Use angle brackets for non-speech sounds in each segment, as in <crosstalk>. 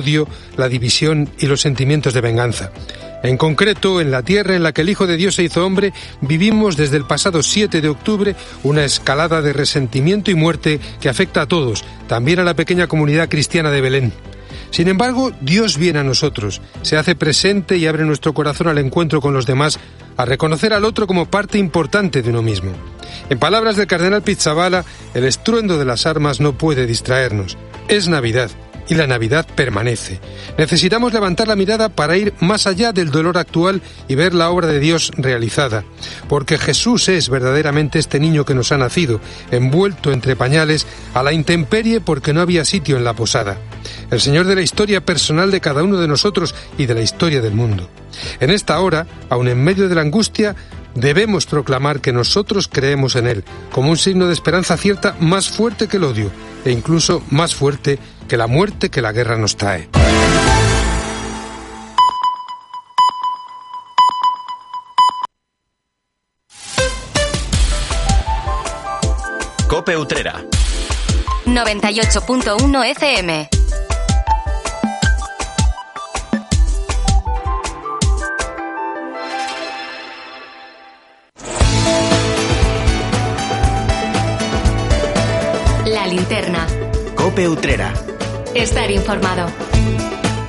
odio, la división y los sentimientos de venganza. En concreto, en la tierra en la que el Hijo de Dios se hizo hombre, vivimos desde el pasado 7 de octubre una escalada de resentimiento y muerte que afecta a todos, también a la pequeña comunidad cristiana de Belén. Sin embargo, Dios viene a nosotros, se hace presente y abre nuestro corazón al encuentro con los demás, a reconocer al otro como parte importante de uno mismo. En palabras del cardenal Pizzabala, el estruendo de las armas no puede distraernos. Es Navidad y la Navidad permanece. Necesitamos levantar la mirada para ir más allá del dolor actual y ver la obra de Dios realizada, porque Jesús es verdaderamente este niño que nos ha nacido, envuelto entre pañales, a la intemperie porque no había sitio en la posada. El Señor de la historia personal de cada uno de nosotros y de la historia del mundo. En esta hora, aun en medio de la angustia, Debemos proclamar que nosotros creemos en Él, como un signo de esperanza cierta más fuerte que el odio, e incluso más fuerte que la muerte que la guerra nos trae. Cope Utrera. 98.1 FM. La linterna. Cope Utrera. Estar informado.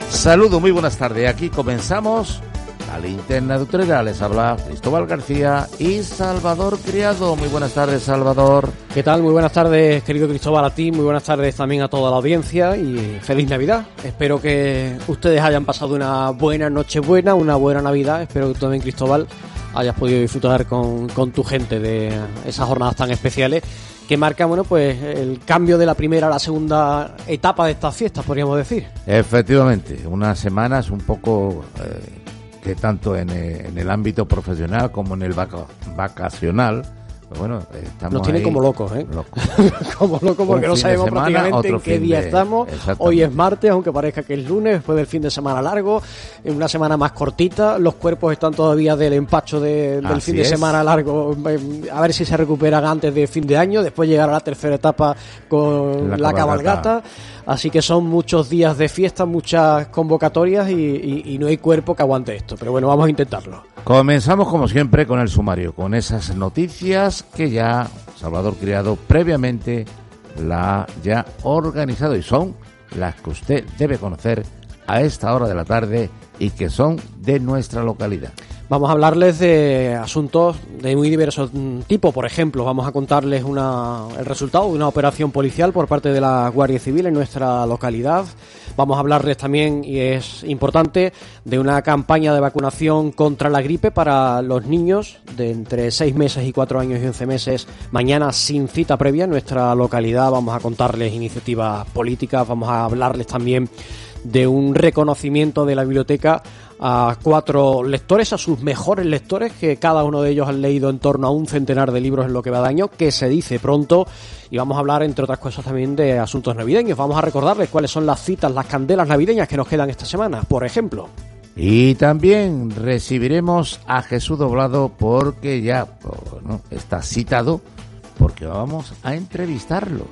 Saludo, muy buenas tardes. Aquí comenzamos la linterna de Utrera. Les habla Cristóbal García y Salvador Criado. Muy buenas tardes, Salvador. ¿Qué tal? Muy buenas tardes, querido Cristóbal, a ti. Muy buenas tardes también a toda la audiencia y feliz Navidad. Espero que ustedes hayan pasado una buena Nochebuena, una buena Navidad. Espero que tú también, Cristóbal, hayas podido disfrutar con, con tu gente de esas jornadas tan especiales que marcan bueno, pues el cambio de la primera a la segunda etapa de estas fiestas, podríamos decir. Efectivamente, unas semanas un poco eh, que tanto en, eh, en el ámbito profesional como en el vaca- vacacional, pues bueno, estamos Nos tiene como locos, ¿eh? locos. <laughs> como locos porque no sabemos semana, prácticamente en qué día de- estamos. Hoy es martes, aunque parezca que es lunes, después del fin de semana largo, en una semana más cortita. Los cuerpos están todavía del empacho de- del Así fin de es. semana largo. eh, A ver si se recuperan antes de fin de año. Después llegará la tercera etapa con La la, cabalgata. cabalgata. Así que son muchos días de fiesta, muchas convocatorias y, no hay cuerpo que aguante esto. Pero bueno, vamos a intentarlo. Comenzamos como siempre con el sumario, con esas noticias que ya Salvador Criado previamente la ha organizado y son las que usted debe conocer a esta hora de la tarde y que son de nuestra localidad. Vamos a hablarles de asuntos de muy diversos tipos. Por ejemplo, vamos a contarles una, el resultado de una operación policial por parte de la Guardia Civil en nuestra localidad. Vamos a hablarles también, y es importante, de una campaña de vacunación contra la gripe para los niños de entre 6 meses y 4 años y 11 meses. Mañana sin cita previa en nuestra localidad. Vamos a contarles iniciativas políticas. Vamos a hablarles también de un reconocimiento de la biblioteca a cuatro lectores, a sus mejores lectores, que cada uno de ellos han leído en torno a un centenar de libros en lo que va de año, que se dice pronto. Y vamos a hablar, entre otras cosas, también de asuntos navideños. Vamos a recordarles cuáles son las citas, las candelas navideñas que nos quedan esta semana, por ejemplo. Y también recibiremos a Jesús Doblado porque ya bueno, está citado porque vamos a entrevistarlo.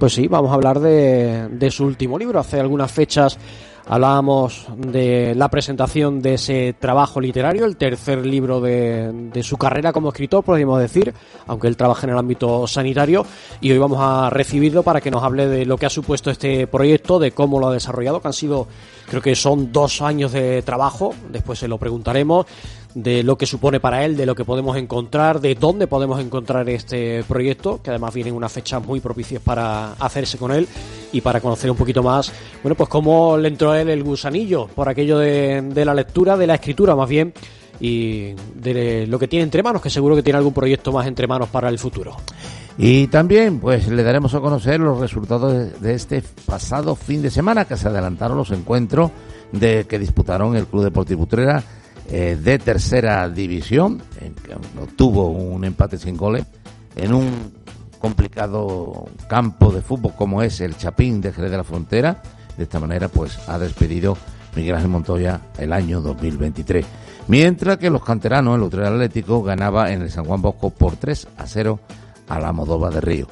Pues sí, vamos a hablar de, de su último libro. Hace algunas fechas hablábamos de la presentación de ese trabajo literario, el tercer libro de, de su carrera como escritor, podríamos decir, aunque él trabaja en el ámbito sanitario. Y hoy vamos a recibirlo para que nos hable de lo que ha supuesto este proyecto, de cómo lo ha desarrollado, que han sido, creo que son dos años de trabajo, después se lo preguntaremos de lo que supone para él, de lo que podemos encontrar, de dónde podemos encontrar este proyecto, que además vienen unas fechas muy propicias para hacerse con él y para conocer un poquito más, bueno, pues cómo le entró a él el gusanillo por aquello de, de la lectura, de la escritura más bien, y de lo que tiene entre manos, que seguro que tiene algún proyecto más entre manos para el futuro. Y también pues le daremos a conocer los resultados de, este pasado fin de semana que se adelantaron los encuentros de que disputaron el Club Deportivo Utrera eh, de tercera división, en obtuvo un empate sin goles en un complicado campo de fútbol como es el Chapín de Jerez de la Frontera. De esta manera pues ha despedido Miguel Ángel Montoya el año 2023. Mientras que los canteranos, el Utrera Atlético, ganaba en el San Juan Bosco por 3 a 0 a la Modova de Río.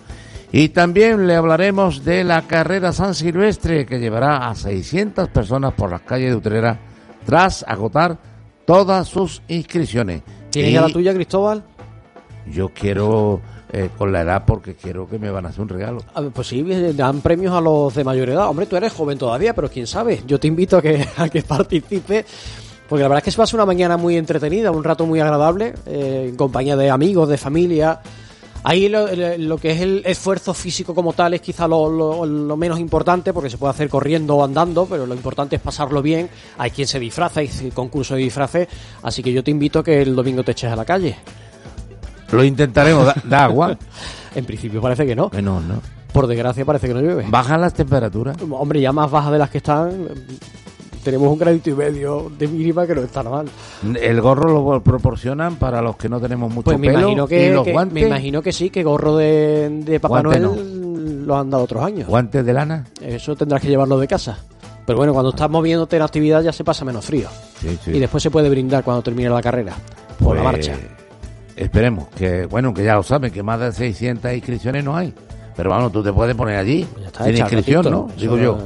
Y también le hablaremos de la carrera San Silvestre que llevará a 600 personas por las calles de Utrera tras agotar todas sus inscripciones. ¿Tienes ya la tuya, Cristóbal? Yo quiero eh, con la edad porque quiero que me van a hacer un regalo. Ah, Pues sí, dan premios a los de mayor edad. Hombre, tú eres joven todavía, pero quién sabe. Yo te invito a que, <laughs> a que participe. Porque la verdad es que se a ser una mañana muy entretenida, un rato muy agradable, eh, en compañía de amigos, de familia. Ahí lo, lo que es el esfuerzo físico como tal es quizá lo, lo- lo menos importante, porque se puede hacer corriendo o andando, pero lo importante es pasarlo bien. Hay quien se disfraza, hay concurso de disfraces, así que yo te invito a que el domingo te eches a la calle. Lo intentaremos. ¿Da, da agua? <laughs> En principio parece que no. Que no, no. Por desgracia parece que no llueve. Bajan las temperaturas. Hombre, ya más bajas de las que están, tenemos un gradito y medio de mínima que no está mal. El gorro lo proporcionan para los que no tenemos mucho Pues me pelo imagino y que, los que- guantes, me imagino que sí, que gorro de, de Papá Guante Noel lo han dado otros años. guantes de lana. Eso tendrás que llevarlo de casa. Pero bueno, cuando estás moviéndote en actividad ya se pasa menos frío. Sí, sí. Y después se puede brindar cuando termine la carrera. Por la Pues, marcha. Esperemos que, bueno, que ya lo saben, que más de 600 inscripciones no hay. Pero vamos, tú te puedes poner allí, ya está, sin inscripción, ratito. ¿no? Digo yo.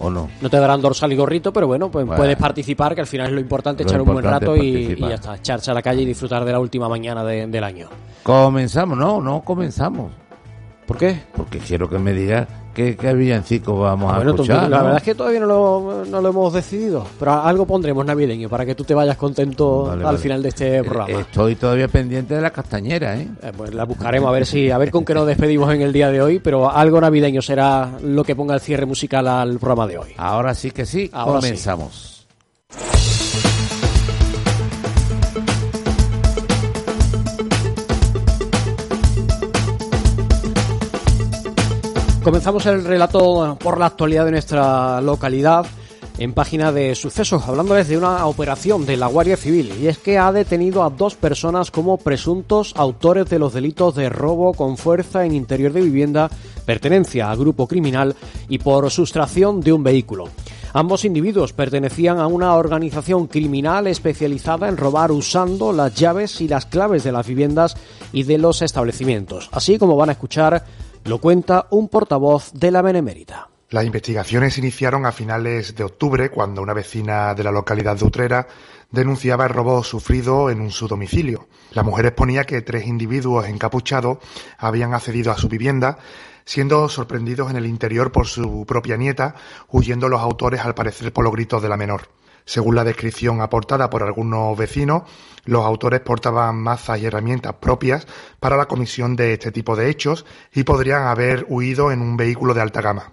¿O no? No te darán dorsal y gorrito, pero bueno, pues Bueno. puedes participar, que al final es lo importante, Lo echar un buen rato y, ya está, echarse a la calle y disfrutar de la última mañana de- del año. Comenzamos, no, no comenzamos. ¿Por qué? Porque quiero que me digas qué, qué villancico vamos a Bueno, tú- escuchar. la verdad es que todavía no lo, no lo hemos decidido, pero algo pondremos navideño para que tú te vayas contento Vale, al vale. final de este Eh, programa. Estoy todavía pendiente de la castañera, ¿eh? Eh, pues la buscaremos a ver si a ver con qué nos despedimos en el día de hoy, pero algo navideño será lo que ponga el cierre musical al programa de hoy. Ahora sí que sí, Ahora sí. Comenzamos. El relato por la actualidad de nuestra localidad en página de sucesos, hablándoles de una operación de la Guardia Civil, y es que ha detenido a dos personas como presuntos autores de los delitos de robo con fuerza en interior de vivienda, pertenencia a grupo criminal y por sustracción de un vehículo. Ambos individuos pertenecían a una organización criminal especializada en robar usando las llaves y las claves de las viviendas y de los establecimientos. Así como van a escuchar, lo cuenta un portavoz de la Benemérita. Las investigaciones iniciaron a finales de octubre cuando una vecina de la localidad de Utrera denunciaba el robo sufrido en su domicilio. La mujer exponía que tres individuos encapuchados habían accedido a su vivienda, siendo sorprendidos en el interior por su propia nieta, huyendo los autores al parecer por los gritos de la menor. Según la descripción aportada por algunos vecinos, los autores portaban mazas y herramientas propias para la comisión de este tipo de hechos y podrían haber huido en un vehículo de alta gama.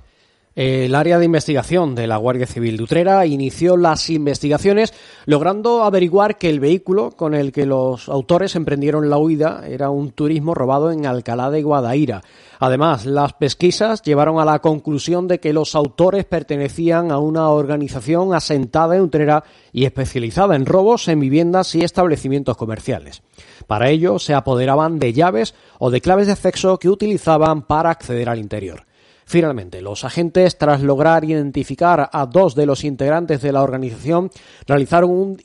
El área de investigación de la Guardia Civil de Utrera inició las investigaciones logrando averiguar que el vehículo con el que los autores emprendieron la huida era un turismo robado en Alcalá de Guadaira. Además, las pesquisas llevaron a la conclusión de que los autores pertenecían a una organización asentada en Utrera y especializada en robos en viviendas y establecimientos comerciales. Para ello, se apoderaban de llaves o de claves de acceso que utilizaban para acceder al interior. Finalmente, los agentes, tras lograr identificar a dos de los integrantes de la organización, realizaron un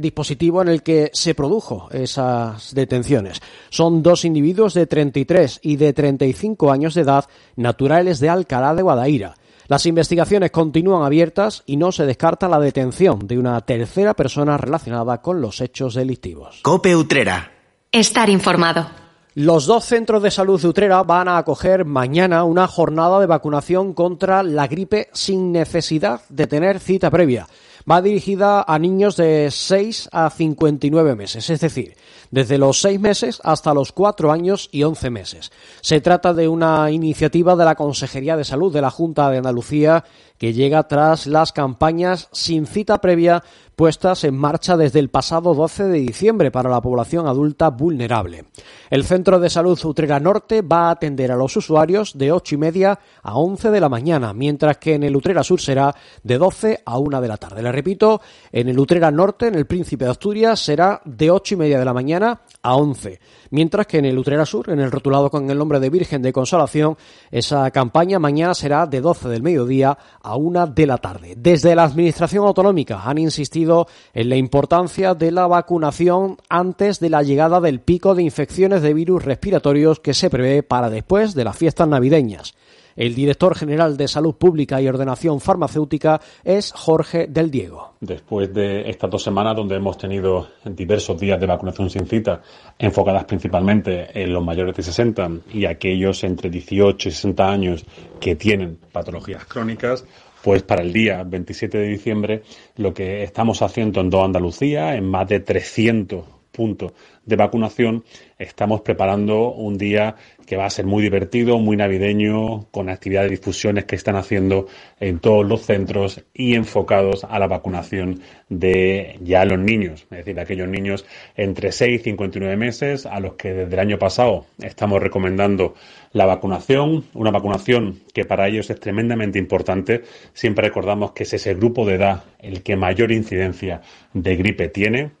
dispositivo en el que se produjo esas detenciones. Son dos individuos de 33 y de 35 años de edad, naturales de Alcalá de Guadaira. Las investigaciones continúan abiertas y no se descarta la detención de una tercera persona relacionada con los hechos delictivos. Cope Utrera. Estar informado. Los dos centros de salud de Utrera van a acoger mañana una jornada de vacunación contra la gripe sin necesidad de tener cita previa. Va dirigida a niños de 6 a 59 meses, es decir, desde los 6 meses hasta los 4 años y 11 meses. Se trata de una iniciativa de la Consejería de Salud de la Junta de Andalucía que llega tras las campañas sin cita previa puestas en marcha desde el pasado 12 de diciembre para la población adulta vulnerable. El Centro de Salud Utrera Norte va a atender a los usuarios de 8 y media a 11 de la mañana, mientras que en el Utrera Sur será de 12 a 1 de la tarde. Le repito, en el Utrera Norte, en el Príncipe de Asturias, será de 8 y media de la mañana a 11, mientras que en el Utrera Sur, en el rotulado con el nombre de Virgen de Consolación, esa campaña mañana será de 12 del mediodía a a una de la tarde. Desde la Administración Autonómica han insistido en la importancia de la vacunación antes de la llegada del pico de infecciones de virus respiratorios que se prevé para después de las fiestas navideñas. El director general de Salud Pública y Ordenación Farmacéutica es Jorge del Diego. Después de estas dos semanas donde hemos tenido diversos días de vacunación sin cita, enfocadas principalmente en los mayores de 60 y aquellos entre 18 y 60 años que tienen patologías crónicas, pues para el día 27 de diciembre lo que estamos haciendo en toda Andalucía, en más de 300 puntos de vacunación, estamos preparando un día que va a ser muy divertido, muy navideño, con actividades de difusiones que están haciendo en todos los centros y enfocados a la vacunación de ya los niños, es decir, aquellos niños entre 6 y 59 meses a los que desde el año pasado estamos recomendando la vacunación, una vacunación que para ellos es tremendamente importante. Siempre recordamos que es ese grupo de edad el que mayor incidencia de gripe tiene,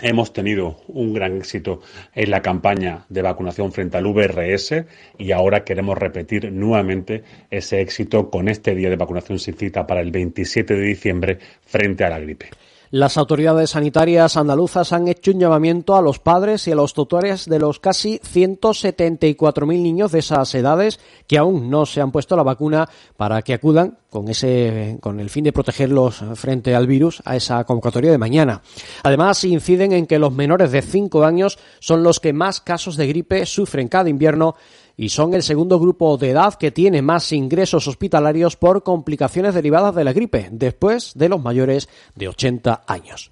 Hemos tenido un gran éxito en la campaña de vacunación frente al VRS y ahora queremos repetir nuevamente ese éxito con este día de vacunación sin cita para el 27 de diciembre frente a la gripe. Las autoridades sanitarias andaluzas han hecho un llamamiento a los padres y a los tutores de los casi 174.000 niños de esas edades que aún no se han puesto la vacuna para que acudan con ese con el fin de protegerlos frente al virus a esa convocatoria de mañana. Además, inciden en que los menores de 5 años son los que más casos de gripe sufren cada invierno y son el segundo grupo de edad que tiene más ingresos hospitalarios por complicaciones derivadas de la gripe, después de los mayores de 80 años.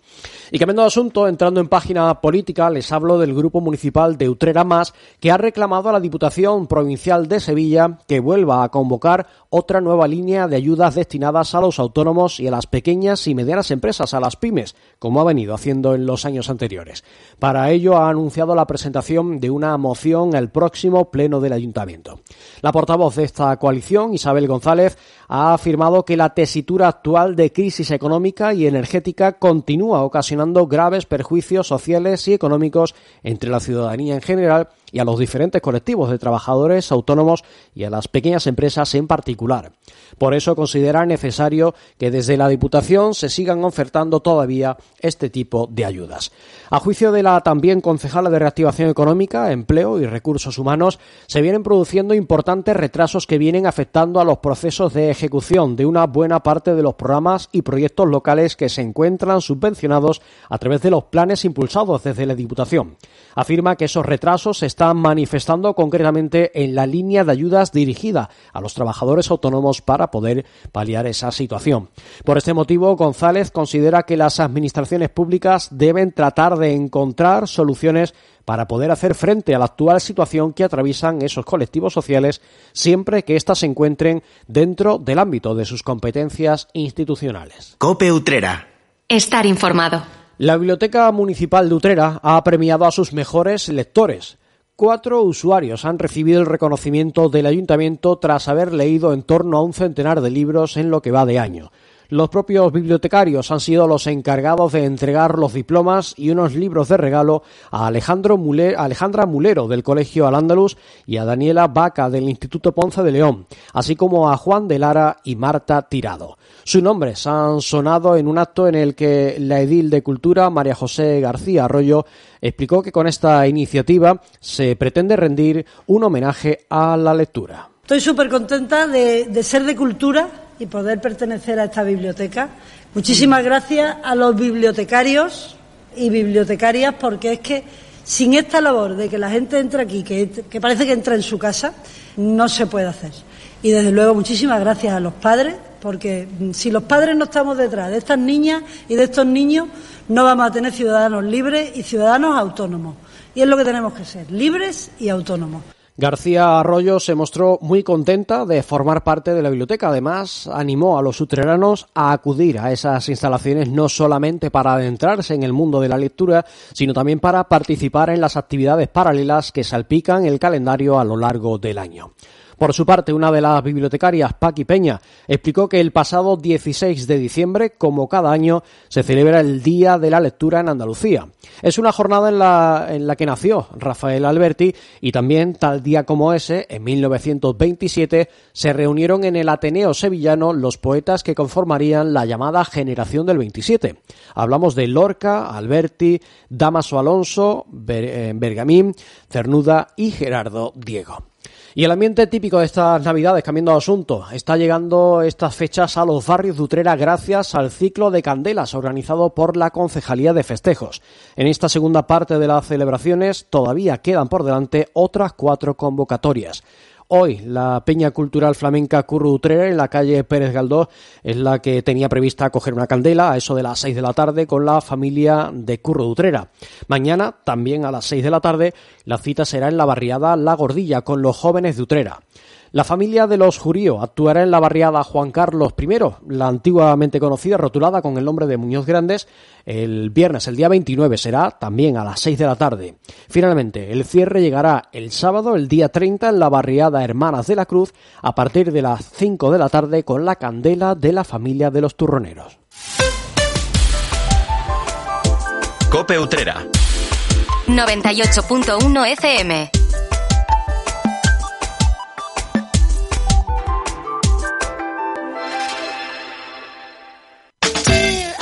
Y cambiando de asunto, entrando en página política, les hablo del grupo municipal de Utrera Más, que ha reclamado a la Diputación Provincial de Sevilla que vuelva a convocar otra nueva línea de ayudas destinadas a los autónomos y a las pequeñas y medianas empresas, a las pymes, como ha venido haciendo en los años anteriores. Para ello ha anunciado la presentación de una moción el próximo pleno ayuntamiento. La portavoz de esta coalición, Isabel González, ha afirmado que la tesitura actual de crisis económica y energética continúa ocasionando graves perjuicios sociales y económicos entre la ciudadanía en general y a los diferentes colectivos de trabajadores autónomos y a las pequeñas empresas en particular. Por eso considera necesario que desde la Diputación se sigan ofertando todavía este tipo de ayudas. A juicio de la también concejala de Reactivación Económica, Empleo y Recursos Humanos, se vienen produciendo importantes retrasos que vienen afectando a los procesos de ejecución de una buena parte de los programas y proyectos locales que se encuentran subvencionados a través de los planes impulsados desde la Diputación. Afirma que esos retrasos se están manifestando concretamente en la línea de ayudas dirigida a los trabajadores autónomos para poder paliar esa situación. Por este motivo, González considera que las administraciones públicas deben tratar de encontrar soluciones para poder hacer frente a la actual situación que atraviesan esos colectivos sociales siempre que éstas se encuentren dentro del ámbito de sus competencias institucionales. Cope Utrera. Estar informado. La Biblioteca Municipal de Utrera ha premiado a sus mejores lectores cuatro usuarios han recibido el reconocimiento del ayuntamiento tras haber leído en torno a un centenar de libros en lo que va de año. Los propios bibliotecarios han sido los encargados de entregar los diplomas y unos libros de regalo a Alejandro Alejandra Mulero del Colegio Al-Ándalus y a Daniela Vaca del Instituto Ponce de León, así como a Juan de Lara y Marta Tirado. Sus nombres han sonado en un acto en el que la edil de Cultura, María José García Arroyo, explicó que con esta iniciativa se pretende rendir un homenaje a la lectura. Estoy súper contenta de, ser de cultura y poder pertenecer a esta biblioteca. Muchísimas gracias a los bibliotecarios y bibliotecarias porque es que sin esta labor de que la gente entre aquí, que, que parece que entra en su casa, no se puede hacer. Y desde luego muchísimas gracias a los padres porque si los padres no estamos detrás de estas niñas y de estos niños, no vamos a tener ciudadanos libres y ciudadanos autónomos. Y es lo que tenemos que ser, libres y autónomos. García Arroyo se mostró muy contenta de formar parte de la biblioteca. Además, animó a los utreranos a acudir a esas instalaciones no solamente para adentrarse en el mundo de la lectura, sino también para participar en las actividades paralelas que salpican el calendario a lo largo del año. Por su parte, una de las bibliotecarias, Paqui Peña, explicó que el pasado 16 de diciembre, como cada año, se celebra el Día de la Lectura en Andalucía. Es una jornada en la, que nació Rafael Alberti y también, tal día como ese, en 1927, se reunieron en el Ateneo Sevillano los poetas que conformarían la llamada Generación del 27. Hablamos de Lorca, Alberti, Damaso Alonso, eh, Bergamín, Cernuda y Gerardo Diego. Y el ambiente típico de estas Navidades, cambiando de asunto, está llegando estas fechas a los barrios de Utrera gracias al ciclo de candelas organizado por la Concejalía de Festejos. En esta segunda parte de las celebraciones todavía quedan por delante otras cuatro convocatorias. Hoy la Peña Cultural Flamenca Curro Utrera en la calle Pérez Galdós es la que tenía prevista coger una candela a eso de las seis de la tarde con la familia de Curro Utrera. Mañana, también a las seis de la tarde, la cita será en la barriada La Gordilla con los jóvenes de Utrera. La familia de los Jurío actuará en la barriada Juan Carlos I, la antiguamente conocida, rotulada con el nombre de Muñoz Grandes, el viernes, el día 29, será también a las 6 de la tarde. Finalmente, el cierre llegará el sábado, el día 30, en la barriada Hermanas de la Cruz, a partir de las 5 de la tarde, con la candela de la familia de los turroneros. Cope Utrera. 98.1 FM.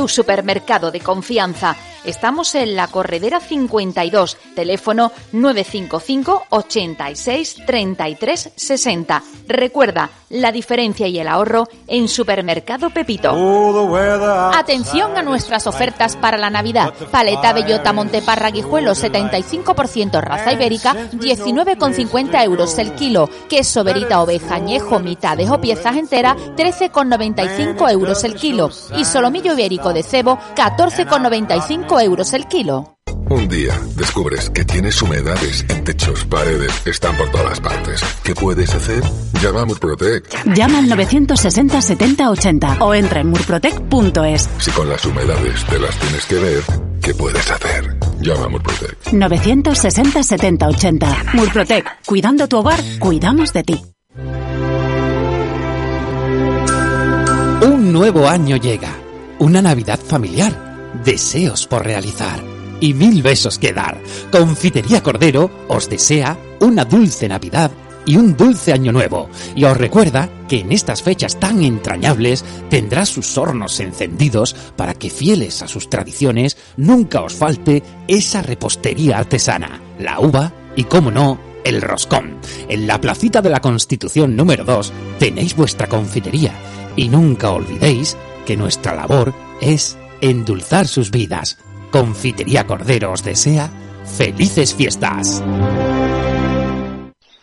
tu supermercado de confianza. Estamos en la Corredera 52, teléfono 955 86 33 60. Recuerda, la diferencia y el ahorro en Supermercado Pepito. Atención a nuestras ofertas para la Navidad. Paleta bellota Monteparra Guijuelo 75% raza ibérica 19,50 euros el kilo. Queso verita oveja añejo mitades o piezas enteras 13,95 euros el kilo. Y solomillo ibérico de cebo 14,95 euros el kilo. Un día descubres que tienes humedades en techos, paredes, están por todas partes. ¿Qué puedes hacer? Llama a Murprotec. Llama al 960 70 80 o entra en murprotec.es. Si con las humedades te las tienes que ver, ¿qué puedes hacer? Llama a Murprotec. 960 70 80. Murprotec. Cuidando tu hogar, cuidamos de ti. Un nuevo año llega. Una Navidad familiar. Deseos por realizar y mil besos que dar. Confitería Cordero os desea una dulce Navidad y un dulce año nuevo. Y os recuerda que en estas fechas tan entrañables tendrá sus hornos encendidos para que fieles a sus tradiciones nunca os falte esa repostería artesana, la uva y, como no, el roscón. En la placita de la Constitución número 2 tenéis vuestra confitería y nunca olvidéis que nuestra labor es endulzar sus vidas. Confitería Cordero os desea felices fiestas.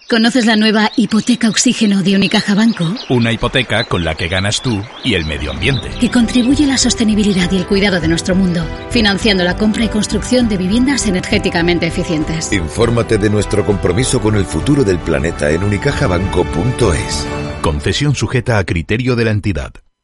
¿Conoces la nueva hipoteca oxígeno de Unicaja Banco? Una hipoteca con la que ganas tú y el medio ambiente. Que contribuye a la sostenibilidad y el cuidado de nuestro mundo, financiando la compra y construcción de viviendas energéticamente eficientes. Infórmate de nuestro compromiso con el futuro del planeta en unicajabanco.es. Concesión sujeta a criterio de la entidad.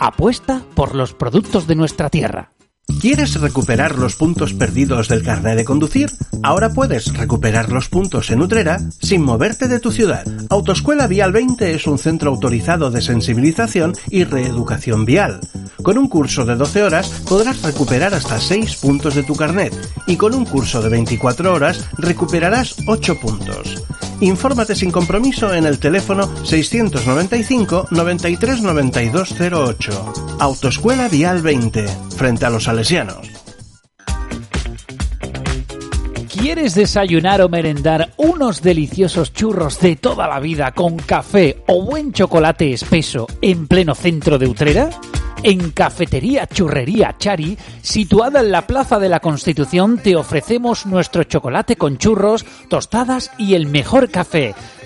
Apuesta por los productos de nuestra tierra. ¿Quieres recuperar los puntos perdidos del carnet de conducir? Ahora puedes recuperar los puntos en Utrera sin moverte de tu ciudad. Autoescuela Vial 20 es un centro autorizado de sensibilización y reeducación vial. Con un curso de 12 horas podrás recuperar hasta 6 puntos de tu carnet y con un curso de 24 horas recuperarás 8 puntos. Infórmate sin compromiso en el teléfono 695 93 9208. Autoescuela Vial 20, frente a los salesianos. ¿Quieres desayunar o merendar unos deliciosos churros de toda la vida con café o buen chocolate espeso en pleno centro de Utrera? En Cafetería Churrería Chari, situada en la Plaza de la Constitución, te ofrecemos nuestro chocolate con churros, tostadas y el mejor café.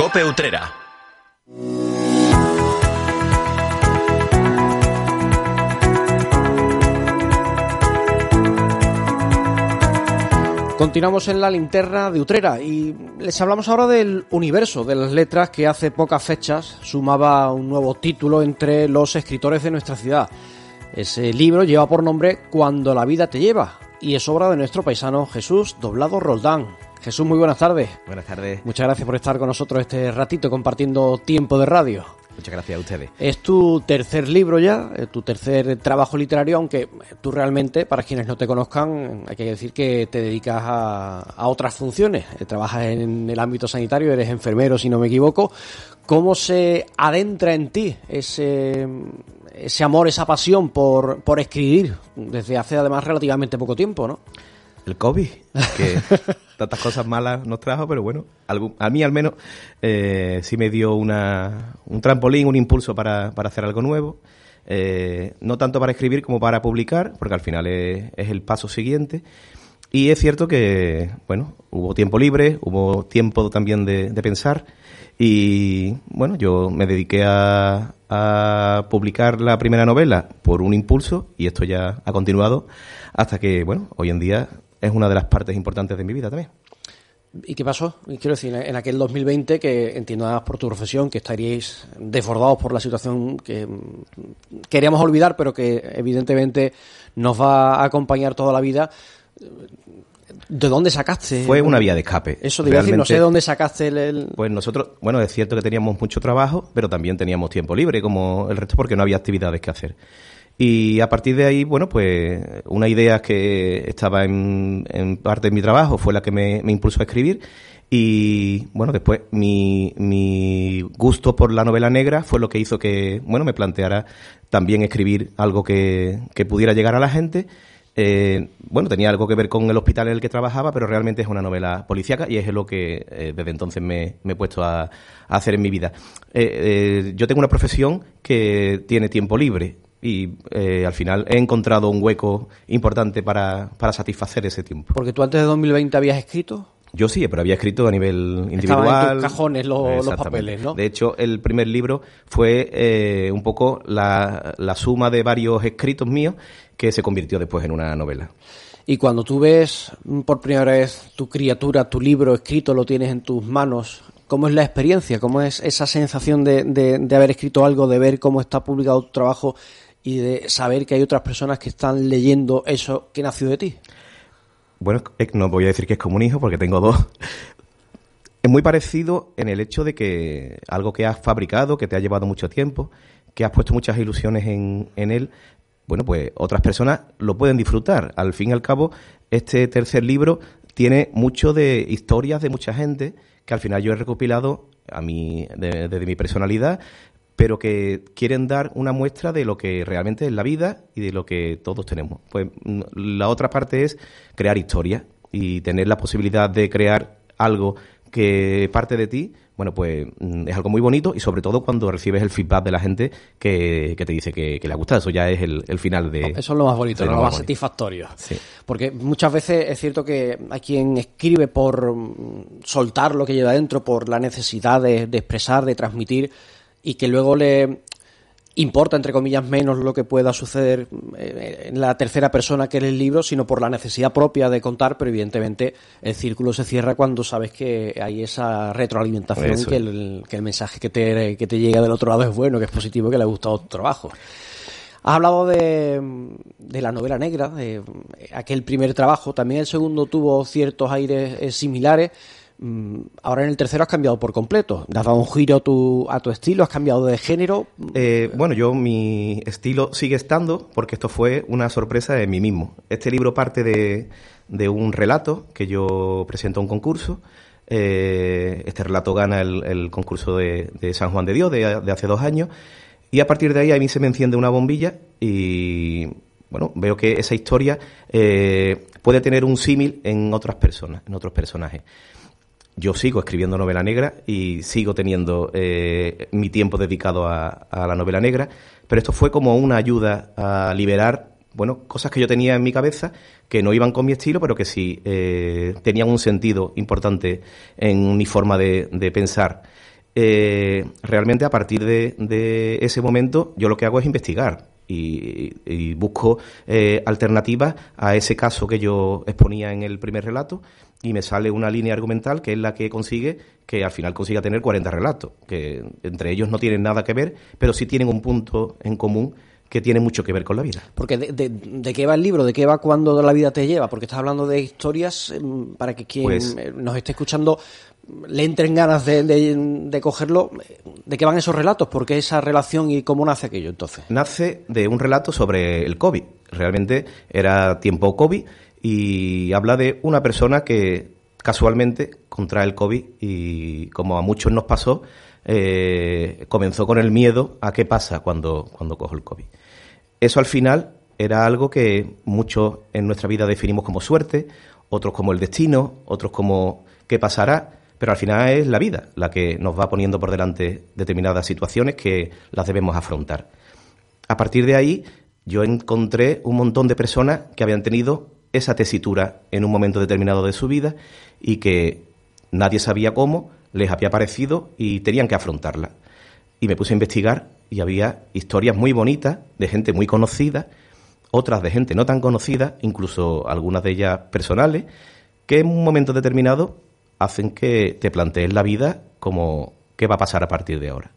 Cope Utrera. Continuamos en la linterna de Utrera y les hablamos ahora del universo de las letras que hace pocas fechas sumaba un nuevo título entre los escritores de nuestra ciudad. Ese libro lleva por nombre Cuando la vida te lleva y es obra de nuestro paisano Jesús Doblado Roldán. Jesús, muy buenas tardes. Buenas tardes. Muchas gracias por estar con nosotros este ratito compartiendo tiempo de radio. Muchas gracias a ustedes. Es tu tercer libro ya, eh, tu tercer trabajo literario, aunque tú realmente, para quienes no te conozcan, hay que decir que te dedicas a, a otras funciones. Eh, Trabajas en el ámbito sanitario, eres enfermero, si no me equivoco. ¿Cómo se adentra en ti ese, ese amor, esa pasión por, por escribir desde hace además relativamente poco tiempo, no? El COVID, que <laughs> tantas cosas malas nos trajo, pero bueno, algún- a mí al menos eh, sí me dio una, un trampolín, un impulso para, para hacer algo nuevo. Eh, no tanto para escribir como para publicar, porque al final es, es el paso siguiente. Y es cierto que, bueno, hubo tiempo libre, hubo tiempo también de, de pensar. Y bueno, yo me dediqué a, a publicar la primera novela por un impulso y esto ya ha continuado hasta que, bueno, hoy en día es una de las partes importantes de mi vida también. ¿Y qué pasó? Quiero decir, en aquel 2020 que entiendo además por tu profesión que estaríais desbordados por la situación que mm, queríamos olvidar, pero que evidentemente nos va a acompañar toda la vida. ¿De dónde sacaste? Fue una vía de escape. Eso te iba a decir, no sé de dónde sacaste el, el- Pues nosotros, bueno, es cierto que teníamos mucho trabajo, pero también teníamos tiempo libre como el resto porque no había actividades que hacer. Y a partir de ahí, bueno, pues una idea que estaba en, parte de mi trabajo fue la que me, me impulsó a escribir. Y bueno, después mi, mi gusto por la novela negra fue lo que hizo que, bueno, me planteara también escribir algo que, que pudiera llegar a la gente. Eh, bueno, tenía algo que ver con el hospital en el que trabajaba, pero realmente es una novela policíaca y es lo que eh, desde entonces me, he puesto a, hacer en mi vida. Eh, yo tengo una profesión que tiene tiempo libre y eh, al final he encontrado un hueco importante para, para satisfacer ese tiempo. Porque tú antes de 2020 habías escrito. Yo sí, pero había escrito a nivel individual. Estaban en tus cajones los- los papeles, ¿no? De hecho, el primer libro fue eh, un poco la, la suma de varios escritos míos que se convirtió después en una novela. Y cuando tú ves mm, por primera vez tu criatura, tu libro escrito, lo tienes en tus manos, ¿cómo es la experiencia? ¿Cómo es esa sensación de, de- de haber escrito algo, de ver cómo está publicado tu trabajo y de saber que hay otras personas que están leyendo eso que nació de ti? Bueno, eh, no voy a decir que es como un hijo porque tengo dos. Es muy parecido en el hecho de que algo que has fabricado, que te ha llevado mucho tiempo, que has puesto muchas ilusiones en, en él, bueno, pues otras personas lo pueden disfrutar. Al fin y al cabo, este tercer libro tiene mucho de historias de mucha gente que al final yo he recopilado a mí, de- desde mi personalidad, pero que quieren dar una muestra de lo que realmente es la vida y de lo que todos tenemos. Pues mm, la otra parte es crear historia y tener la posibilidad de crear algo que parte de ti, bueno, pues mm, es algo muy bonito y sobre todo cuando recibes el feedback de la gente que, que te dice que, que le ha gustado. Eso ya es el, el final de... Eso es lo más bonito, lo, lo más satisfactorio. Sí. Porque muchas veces es cierto que hay quien escribe por mm, soltar lo que lleva dentro, por la necesidad de, de expresar, de transmitir, y que luego le importa, entre comillas, menos lo que pueda suceder eh, en la tercera persona que lee el libro, sino por la necesidad propia de contar, pero evidentemente el círculo se cierra cuando sabes que hay esa retroalimentación, Eso que es. el, que el mensaje que te, que te llega del otro lado es bueno, que es positivo, que le ha gustado tu trabajo. Has hablado de, de, la novela negra, de aquel primer trabajo. También el segundo tuvo ciertos aires eh, similares. Mm, ahora en el tercero has cambiado por completo. ¿Has dado un giro a tu, a tu estilo? ¿Has cambiado de género? Eh, bueno, yo mi estilo sigue estando porque esto fue una sorpresa de mí mismo. Este libro parte de, un relato que yo presento a un concurso. Eh, este relato gana el, concurso de, San Juan de Dios de, hace dos años. Y a partir de ahí a mí se me enciende una bombilla y bueno, veo que esa historia eh, puede tener un símil en otras personas, en otros personajes. Yo sigo escribiendo novela negra y sigo teniendo eh, mi tiempo dedicado a, la novela negra, pero esto fue como una ayuda a liberar bueno, cosas que yo tenía en mi cabeza que no iban con mi estilo, pero que sí eh, tenían un sentido importante en mi forma de, pensar. Eh, realmente a partir de, ese momento yo lo que hago es investigar y, busco eh, alternativas a ese caso que yo exponía en el primer relato y me sale una línea argumental que es la que consigue que al final consiga tener 40 relatos, que entre ellos no tienen nada que ver, pero sí tienen un punto en común que tiene mucho que ver con la vida. Porque de, qué va el libro, de qué va cuando la vida te lleva, porque estás hablando de historias em, para que quien pues nos esté escuchando le entren ganas de, cogerlo. ¿De qué van esos relatos? ¿Por qué esa relación y cómo nace aquello entonces? Nace de un relato sobre el COVID. Realmente era tiempo COVID y habla de una persona que casualmente contrae el COVID y como a muchos nos pasó, eh, comenzó con el miedo a qué pasa cuando, cuando cojo el COVID. Eso al final era algo que muchos en nuestra vida definimos como suerte, otros como el destino, otros como qué pasará, pero al final es la vida la que nos va poniendo por delante determinadas situaciones que las debemos afrontar. A partir de ahí, yo encontré un montón de personas que habían tenido esa tesitura en un momento determinado de su vida y que nadie sabía cómo, les había parecido y tenían que afrontarla. Y me puse a investigar y había historias muy bonitas de gente muy conocida, otras de gente no tan conocida, incluso algunas de ellas personales, que en un momento determinado hacen que te plantees la vida como qué va a pasar a partir de ahora.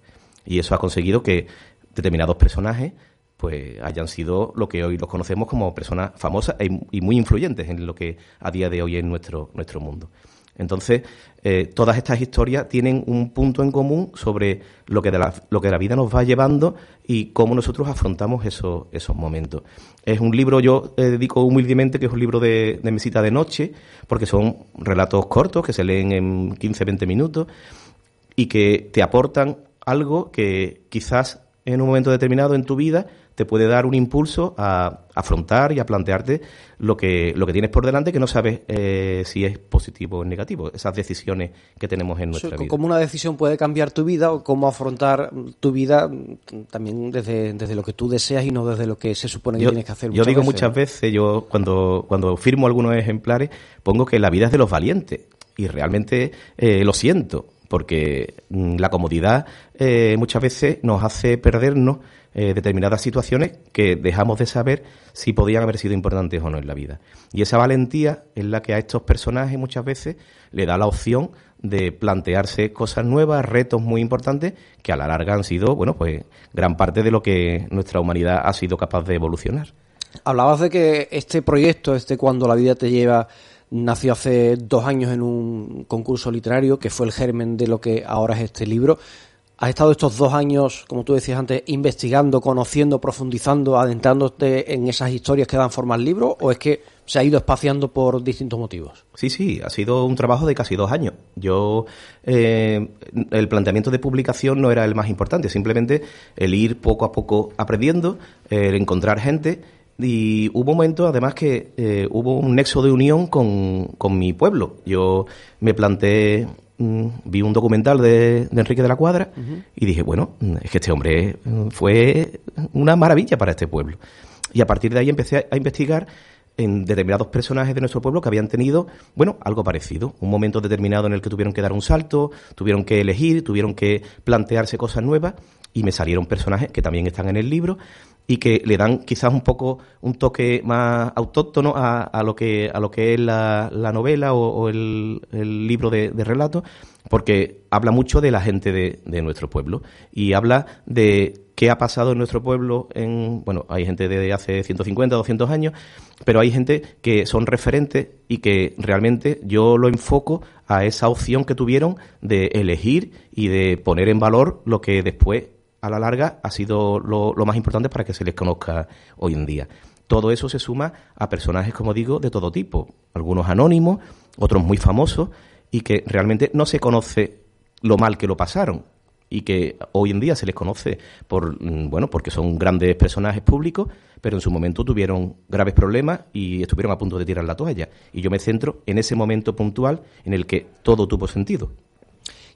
Y eso ha conseguido que determinados personajes pues hayan sido lo que hoy los conocemos como personas famosas y muy influyentes en lo que a día de hoy es nuestro, nuestro mundo. Entonces, eh, todas estas historias tienen un punto en común sobre lo que, la, lo que la vida nos va llevando y cómo nosotros afrontamos esos, esos momentos. Es un libro, yo eh, dedico humildemente, que es un libro de, de mesita de noche, porque son relatos cortos que se leen en 15-20 minutos y que te aportan algo que quizás en un momento determinado en tu vida te puede dar un impulso a afrontar y a plantearte lo que, lo que tienes por delante que no sabes eh, si es positivo o negativo, esas decisiones que tenemos en nuestra vida. ¿Cómo una decisión puede cambiar tu vida o cómo afrontar tu vida también desde, desde lo que tú deseas y no desde lo que se supone que tienes que hacer? Yo digo muchas veces, yo cuando, cuando firmo algunos ejemplares, pongo que la vida es de los valientes y realmente eh, lo siento porque mm, la comodidad eh, muchas veces nos hace perdernos eh, determinadas situaciones que dejamos de saber si podían haber sido importantes o no en la vida. Y esa valentía es la que a estos personajes muchas veces le da la opción de plantearse cosas nuevas, retos muy importantes que a la larga han sido, bueno, pues gran parte de lo que nuestra humanidad ha sido capaz de evolucionar. Hablabas de que este proyecto, este Cuando la vida te lleva, nació hace dos años en un concurso literario que fue el germen de lo que ahora es este libro. ¿Has estado estos dos años, como tú decías antes, investigando, conociendo, profundizando, adentrándote en esas historias que dan forma al libro o es que se ha ido espaciando por distintos motivos? Sí, sí, ha sido un trabajo de casi dos años. Yo, eh, el planteamiento de publicación no era el más importante, simplemente el ir poco a poco aprendiendo, el encontrar gente y hubo momentos, además, que eh, hubo un nexo de unión con, con mi pueblo. Yo me planteé Mm, vi un documental de, Enrique de la Cuadra y dije, bueno, mm, es que este hombre mm, fue una maravilla para este pueblo. Y a partir de ahí empecé a, investigar en determinados personajes de nuestro pueblo que habían tenido, bueno, algo parecido. Un momento determinado en el que tuvieron que dar un salto, tuvieron que elegir, tuvieron que plantearse cosas nuevas y me salieron personajes que también están en el libro y que le dan quizás un poco un toque más autóctono a, a lo que a lo que es la, la novela o, el, el, libro de, de relatos porque habla mucho de la gente de, de, nuestro pueblo y habla de qué ha pasado en nuestro pueblo. En, bueno, hay gente de hace 150, 200 años, pero hay gente que son referentes y que realmente yo lo enfoco a esa opción que tuvieron de elegir y de poner en valor lo que después, a la larga, ha sido lo, más importante para que se les conozca hoy en día. Todo eso se suma a personajes, como digo, de todo tipo, algunos anónimos, otros muy famosos, y que realmente no se conoce lo mal que lo pasaron y que hoy en día se les conoce por mm, bueno porque son grandes personajes públicos pero en su momento tuvieron graves problemas y estuvieron a punto de tirar la toalla. Y yo me centro en ese momento puntual en el que todo tuvo sentido.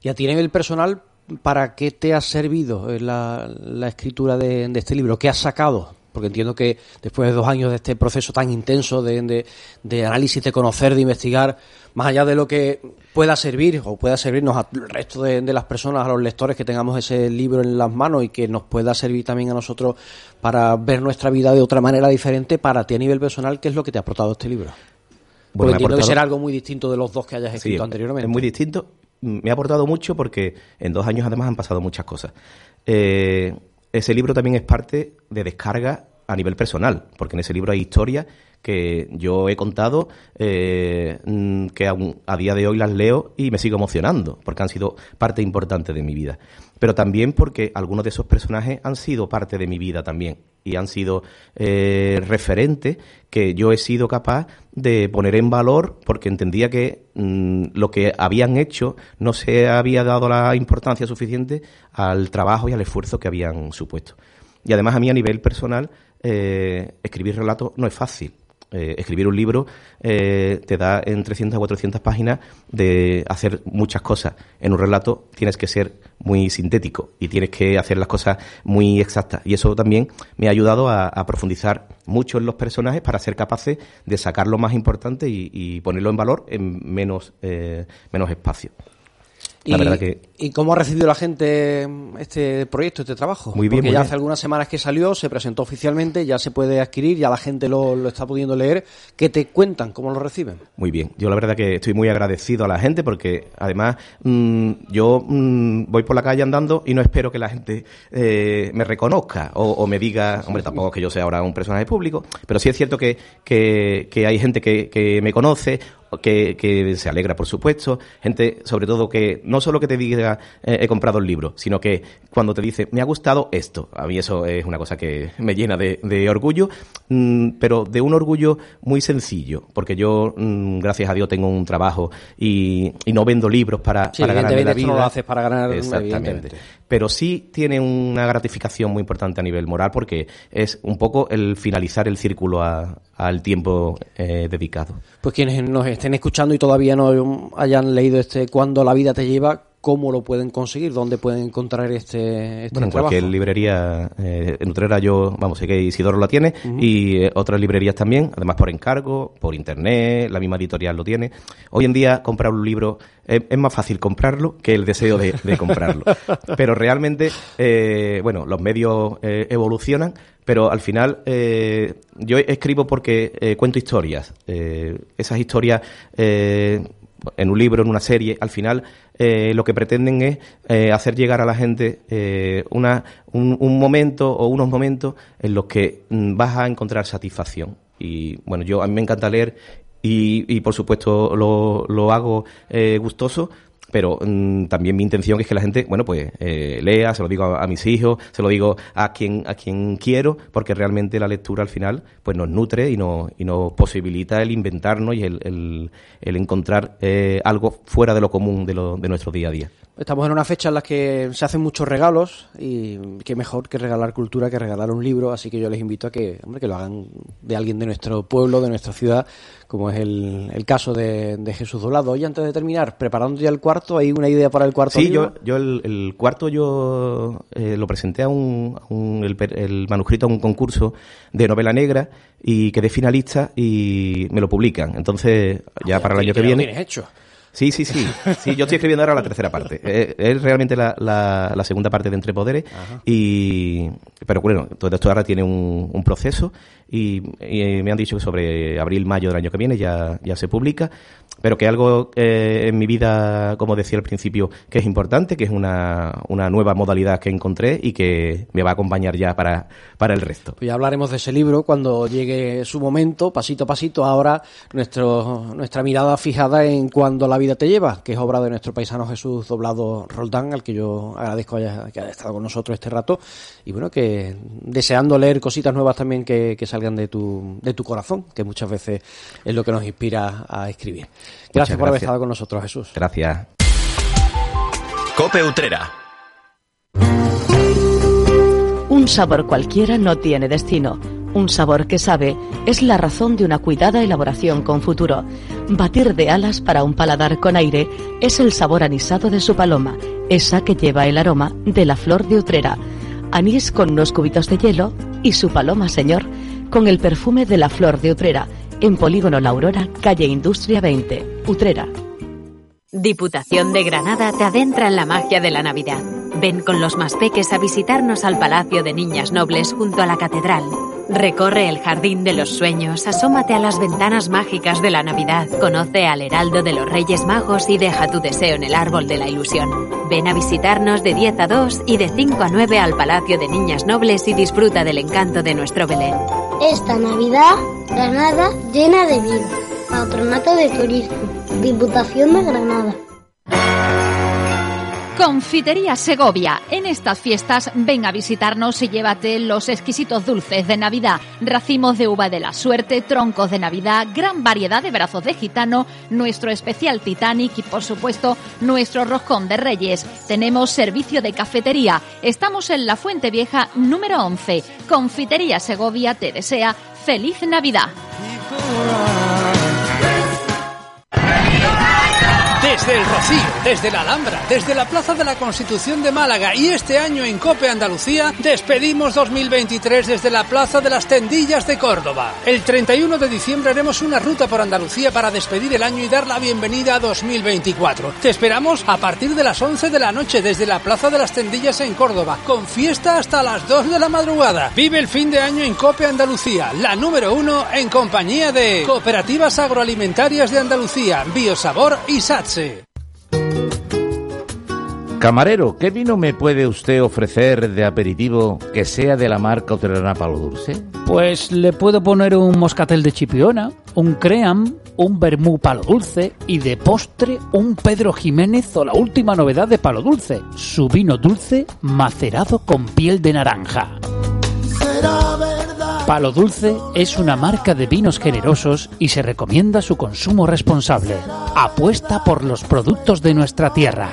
Y a ti personal para qué te ha servido la, la escritura de, de este libro qué has sacado porque entiendo que después de dos años de este proceso tan intenso de, de, análisis, de conocer, de investigar, más allá de lo que pueda servir o pueda servirnos al resto de, las personas, a los lectores que tengamos ese libro en las manos y que nos pueda servir también a nosotros para ver nuestra vida de otra manera diferente, para ti a nivel personal, ¿qué es lo que te ha aportado este libro? Porque entiendo que será algo muy distinto de los dos que hayas escrito anteriormente. Es muy distinto. Me ha aportado mucho porque en dos años además han pasado muchas cosas. Eh, ese libro también es parte de descarga a nivel personal, porque en ese libro hay historias que yo he contado, eh, mm, que a, día de hoy las leo y me sigo emocionando, porque han sido parte importante de mi vida. Pero también porque algunos de esos personajes han sido parte de mi vida también y han sido eh, referentes que yo he sido capaz de poner en valor porque entendía que mm, lo que habían hecho no se había dado la importancia suficiente al trabajo y al esfuerzo que habían supuesto. Y además a mí a nivel personal eh, escribir relatos no es fácil. Eh, escribir un libro eh, te da en 300 o 400 páginas de hacer muchas cosas. En un relato tienes que ser muy sintético y tienes que hacer las cosas muy exactas. Y eso también me ha ayudado a, profundizar mucho en los personajes para ser capaces de sacar lo más importante y, y ponerlo en valor en menos, menos espacio. ¿Y cómo ha recibido la gente este proyecto, este trabajo? Muy bien. Porque ya hace algunas semanas que salió, se presentó oficialmente, ya se puede adquirir, ya la gente lo, está pudiendo leer. ¿Qué te cuentan? ¿Cómo lo reciben? Muy bien. Yo la verdad que estoy muy agradecido a la gente porque además mm, yo mm, voy por la calle andando y no espero que la gente eh, me reconozca o, me diga, hombre, tampoco que yo sea ahora un personaje público, pero sí es cierto que, que, hay gente que, que me conoce que, que, se alegra, por supuesto, gente sobre todo que no solo que te diga eh, he comprado el libro, sino que cuando te dice me ha gustado esto, a mí eso es una cosa que me llena de, de orgullo, mm, pero de un orgullo muy sencillo, porque yo, mm, gracias a Dios, tengo un trabajo y, y no vendo libros para, para ganar la vida. no lo haces para ganar Exactamente pero sí tiene una gratificación muy importante a nivel moral porque es un poco el finalizar el círculo al tiempo eh, dedicado. Pues quienes nos estén escuchando y todavía no hayan leído este Cuando la vida te lleva, cómo lo pueden conseguir, dónde pueden encontrar este, este bueno, en cualquier librería, eh, en Utrera yo, vamos, sé que Isidoro la tiene y eh, otras librerías también, además por encargo, por internet, la misma editorial lo tiene. Hoy en día comprar un libro es, más fácil comprarlo que el deseo de, comprarlo. <laughs> pero realmente, eh, bueno, los medios eh, evolucionan, pero al final yo escribo porque cuento historias. esas historias en un libro, en una serie, al final eh, lo que pretenden es eh, hacer llegar a la gente eh, una, un, momento o unos momentos en los que mm, vas a encontrar satisfacción. Y bueno, yo a mí me encanta leer y, y por supuesto lo, lo hago gustoso, pero mm, también mi intención es que la gente, bueno, pues eh, lea, se lo digo a, mis hijos, se lo digo a quien a quien quiero, porque realmente la lectura al final pues nos nutre y nos, y nos posibilita el inventarnos y el, el, encontrar eh, algo fuera de lo común de, lo, de nuestro día a día. Estamos en una fecha en la que se hacen muchos regalos y qué mejor que regalar cultura que regalar un libro, así que yo les invito a que, hombre, que lo hagan de alguien de nuestro pueblo, de nuestra ciudad, como es el, el caso de, de, Jesús Dolado. Y antes de terminar, preparando ya el cuarto, ¿hay una idea para el cuarto? Sí, yo, yo el, cuarto yo eh, lo presenté a un, el, manuscrito a un concurso de novela negra y quedé finalista y me lo publican. Entonces, ya para el año que viene... hecho. Sí, sí, sí. Sí, yo estoy escribiendo ahora la tercera parte. <laughs> Eh, Es, realmente la, la- la segunda parte de Entre Poderes. Y, pero bueno, todo esto ahora tiene un, un proceso y, y me han dicho que sobre abril, mayo del año que viene ya, ya se publica. Pero que algo eh, en mi vida, como decía al principio, que es importante, que es una, una nueva modalidad que encontré y que me va a acompañar ya para, para el resto. Pues ya hablaremos de ese libro cuando llegue su momento, pasito a pasito. Ahora nuestro, nuestra mirada fijada en Cuando la vida te lleva, que es obra de nuestro paisano Jesús Doblado Roldán, al que yo agradezco haya, que haya estado con nosotros este rato. Y bueno, que deseando leer cositas nuevas también que, que salgan de tu, de tu corazón, que muchas veces es lo que nos inspira a escribir. Gracias Muchas por haber gracias. estado con nosotros, Jesús. Gracias. Cope Utrera. Un sabor cualquiera no tiene destino. Un sabor que sabe es la razón de una cuidada elaboración con futuro. Batir de alas para un paladar con aire es el sabor anisado de su paloma, esa que lleva el aroma de la flor de Utrera. Anís con unos cubitos de hielo y su paloma, señor, con el perfume de la flor de Utrera, en Polígono La Aurora, calle Industria 20, Utrera. Diputación de Granada te adentra en la magia de la Navidad. Ven con los más peques a visitarnos al Palacio de Niñas Nobles junto a la Catedral. Recorre el Jardín de los Sueños, asómate a las ventanas mágicas de la Navidad, conoce al Heraldo de los Reyes Magos y deja tu deseo en el Árbol de la Ilusión. Ven a visitarnos de 10 a 2 y de 5 a 9 al Palacio de Niñas Nobles y disfruta del encanto de nuestro Belén. Esta Navidad, Granada llena de vida. Patronato de Turismo. Diputación de Granada. Confitería Segovia. En estas fiestas ven a visitarnos y llévate los exquisitos dulces de Navidad, racimos de uva de la suerte, troncos de Navidad, gran variedad de brazos de gitano, nuestro especial Titanic y por supuesto nuestro roscón de Reyes. Tenemos servicio de cafetería. Estamos en la Fuente Vieja número 11. Confitería Segovia te desea feliz Navidad. Desde el Rocío, desde la Alhambra, desde la Plaza de la Constitución de Málaga y este año en Cope Andalucía despedimos 2023 desde la Plaza de las Tendillas de Córdoba. El 31 de diciembre haremos una ruta por Andalucía para despedir el año y dar la bienvenida a 2024. Te esperamos a partir de las 11 de la noche desde la Plaza de las Tendillas en Córdoba, con fiesta hasta las 2 de la madrugada. Vive el fin de año en Cope Andalucía, la número uno en compañía de Cooperativas Agroalimentarias de Andalucía, Biosabor y SATSE. Camarero, ¿qué vino me puede usted ofrecer de aperitivo que sea de la marca Utrerana Palo Dulce? Pues le puedo poner un moscatel de chipiona, un cream, un vermú palo dulce y de postre un Pedro Jiménez o la última novedad de palo dulce, su vino dulce macerado con piel de naranja. Palo Dulce es una marca de vinos generosos y se recomienda su consumo responsable. Apuesta por los productos de nuestra tierra.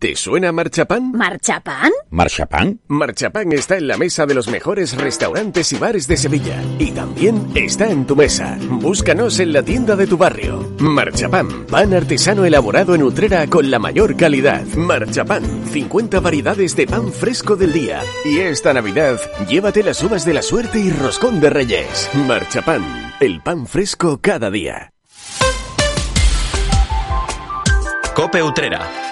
¿Te suena Marchapán? ¿Marchapán? ¿Marchapán? Marchapán está en la mesa de los mejores restaurantes y bares de Sevilla. Y también está en tu mesa. Búscanos en la tienda de tu barrio. Marchapán, pan artesano elaborado en Utrera con la mayor calidad. Marchapán, 50 variedades de pan fresco del día. Y esta Navidad, llévate las uvas de la suerte y roscón de reyes. Marchapán, el pan fresco cada día. Cope Utrera.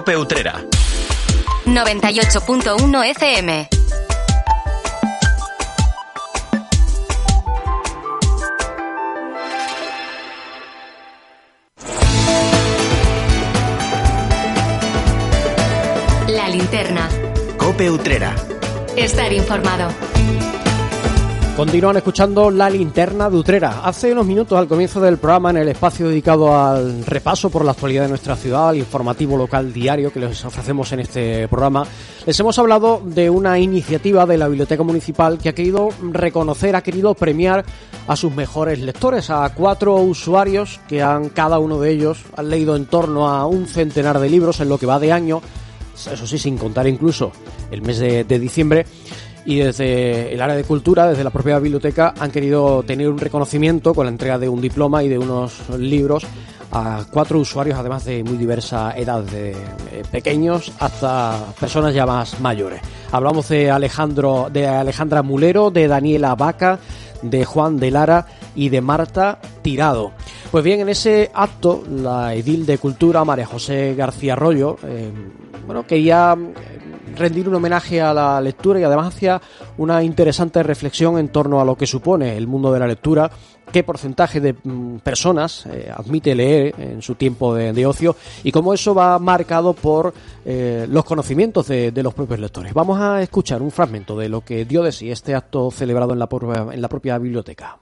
Cope Utrera. 98.1 FM. La linterna. Cope Utrera. Estar informado. Continúan escuchando La Linterna de Utrera. Hace unos minutos, al comienzo del programa, en el espacio dedicado al repaso por la actualidad de nuestra ciudad, al informativo local diario que les ofrecemos en este programa, les hemos hablado de una iniciativa de la Biblioteca Municipal que ha querido reconocer, ha querido premiar a sus mejores lectores, a cuatro usuarios que han, cada uno de ellos, han leído en torno a un centenar de libros en lo que va de año, eso sí, sin contar incluso el mes de, de diciembre y desde el área de cultura, desde la propia biblioteca, han querido tener un reconocimiento con la entrega de un diploma y de unos libros a cuatro usuarios, además de muy diversa edad, de eh, pequeños hasta personas ya más mayores. Hablamos de Alejandro, de Alejandra Mulero, de Daniela Vaca, de Juan de Lara y de Marta Tirado. Pues bien, en ese acto, la edil de Cultura, María José García Arroyo, eh, bueno, quería rendir un homenaje a la lectura y además hacía una interesante reflexión en torno a lo que supone el mundo de la lectura, qué porcentaje de mm, personas eh, admite leer en su tiempo de, ocio y cómo eso va marcado por eh, los conocimientos de, de, los propios lectores. Vamos a escuchar un fragmento de lo que dio de sí este acto celebrado en la, en la propia biblioteca.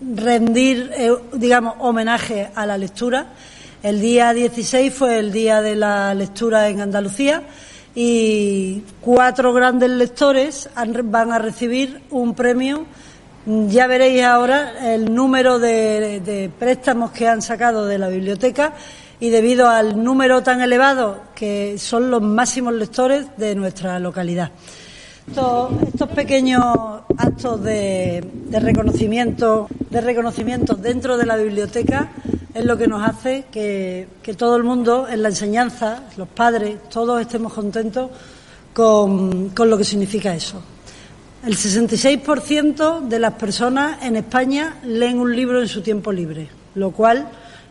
Rendir, eh, digamos, homenaje a la lectura. El día 16 fue el día de la lectura en Andalucía y cuatro grandes lectores van a recibir un premio. Ya veréis ahora el número de, de, préstamos que han sacado de la biblioteca y debido al número tan elevado que son los máximos lectores de nuestra localidad. Estos, estos pequeños actos de, reconocimiento, de dentro de la biblioteca es lo que nos hace que, todo el mundo en la enseñanza, los padres, todos estemos contentos con, con lo que significa eso. El 66% de las personas en España leen un libro en su tiempo libre, lo cual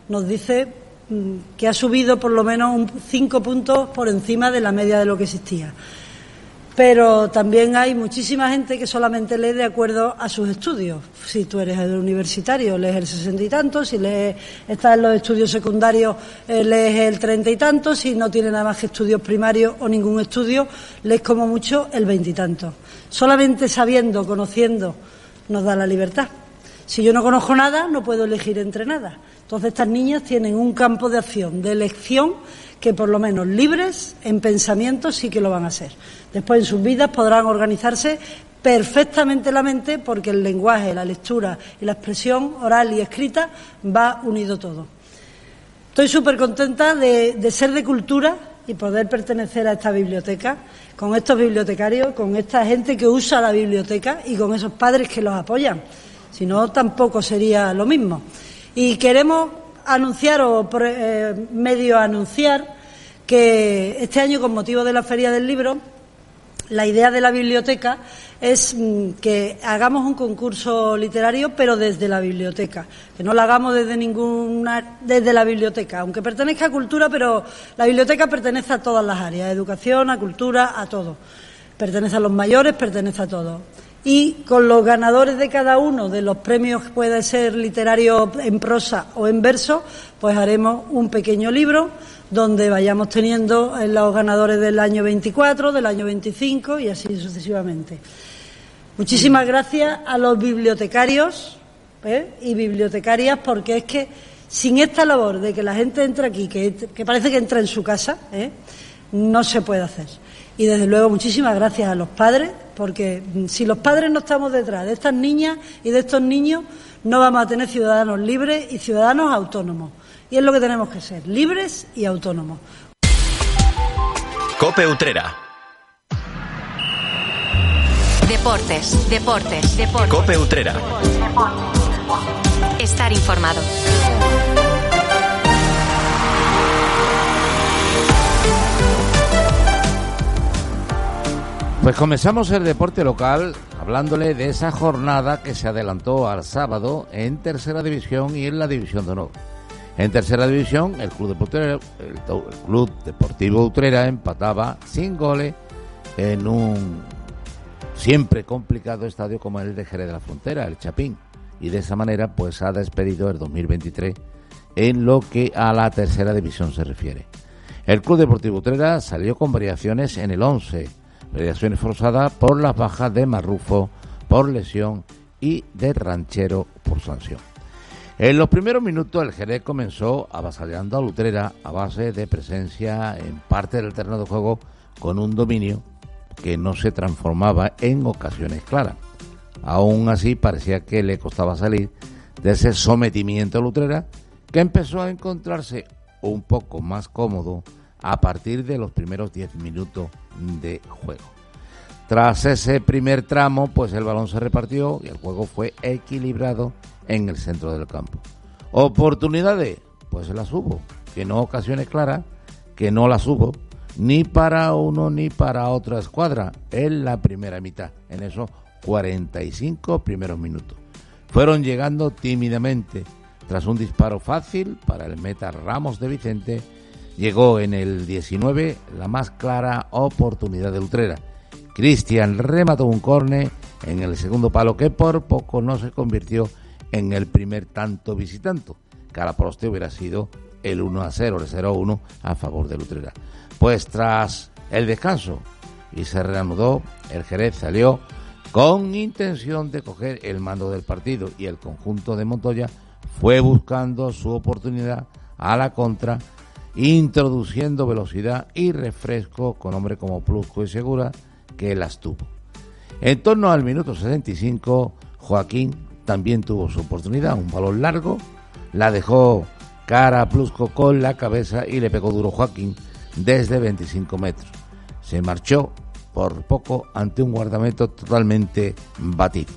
nos dice mm, que ha subido por lo menos un cinco puntos por encima de la media de lo que existía pero también hay muchísima gente que solamente lee de acuerdo a sus estudios. Si tú eres universitario, lees el sesenta y tanto, si lees, estás en los estudios secundarios, eh, lees el treinta y tanto, si no tienes nada más que estudios primarios o ningún estudio, lees como mucho el veintitanto. Solamente sabiendo, conociendo, nos da la libertad. Si yo no conozco nada, no puedo elegir entre nada. Entonces estas niñas tienen un campo de acción, de elección, que por lo menos libres en pensamiento sí que lo van a ser. Después en sus vidas podrán organizarse perfectamente la mente porque el lenguaje, la lectura y la expresión oral y escrita va unido todo. Estoy súper contenta de, de, ser de cultura y poder pertenecer a esta biblioteca, con estos bibliotecarios, con esta gente que usa la biblioteca y con esos padres que los apoyan. Si no, tampoco sería lo mismo. Y queremos anunciar o eh, medio anunciar que este año, con motivo de la Feria del Libro, la idea de la biblioteca es mm, que hagamos un concurso literario, pero desde la biblioteca, que no lo hagamos desde ninguna, desde la biblioteca, aunque pertenezca a cultura, pero la biblioteca pertenece a todas las áreas, a educación, a cultura, a todo. Pertenece a los mayores, pertenece a todo y con los ganadores de cada uno de los premios, puede ser literario en prosa o en verso, pues haremos un pequeño libro donde vayamos teniendo los ganadores del año 24, del año 25 y así sucesivamente. Muchísimas gracias a los bibliotecarios ¿eh? y bibliotecarias porque es que sin esta labor de que la gente entre aquí, que, que parece que entra en su casa, ¿eh? no se puede hacer. Y desde luego muchísimas gracias a los padres, porque si los padres no estamos detrás de estas niñas y de estos niños, no vamos a tener ciudadanos libres y ciudadanos autónomos. Y es lo que tenemos que ser, libres y autónomos. Cope Utrera. Deportes, deportes, deportes. Cope Utrera. Estar informado. Pues comenzamos el deporte local hablándole de esa jornada que se adelantó al sábado en tercera división y en la división de honor. En tercera división, el Club Deportivo, el, el Club Deportivo Utrera empataba sin goles en un siempre complicado estadio como el de Jerez de la Frontera, el Chapín. Y de esa manera, pues ha despedido el 2023 en lo que a la tercera división se refiere. El Club Deportivo Utrera salió con variaciones en el 11 mediaciones forzadas por las bajas de Marrufo por lesión y de ranchero por sanción. En los primeros minutos el Jerez comenzó avasallando a Lutrera a base de presencia en parte del terreno de juego con un dominio que no se transformaba en ocasiones claras. Aún así parecía que le costaba salir de ese sometimiento a Lutrera que empezó a encontrarse un poco más cómodo a partir de los primeros 10 minutos de juego. Tras ese primer tramo, pues el balón se repartió y el juego fue equilibrado en el centro del campo. Oportunidades, pues las hubo, que no ocasiones claras, que no las hubo, ni para uno ni para otra escuadra en la primera mitad, en esos 45 primeros minutos. Fueron llegando tímidamente, tras un disparo fácil para el meta Ramos de Vicente, llegó en el 19 la más clara oportunidad de Utrera. Cristian remató un corne en el segundo palo que por poco no se convirtió en el primer tanto visitante. Cara poste hubiera sido el 1 a 0, el 0 a 1 a favor de Utrera. Pues tras el descanso y se reanudó, el Jerez salió con intención de coger el mando del partido y el conjunto de Montoya fue buscando su oportunidad a la contra, introduciendo velocidad y refresco con hombre como Plusco y Segura, que las tuvo. En torno al minuto 65, Joaquín también tuvo su oportunidad, un balón largo, la dejó cara a Plusco con la cabeza y le pegó duro Joaquín desde 25 metros. Se marchó por poco ante un guardamento totalmente batido.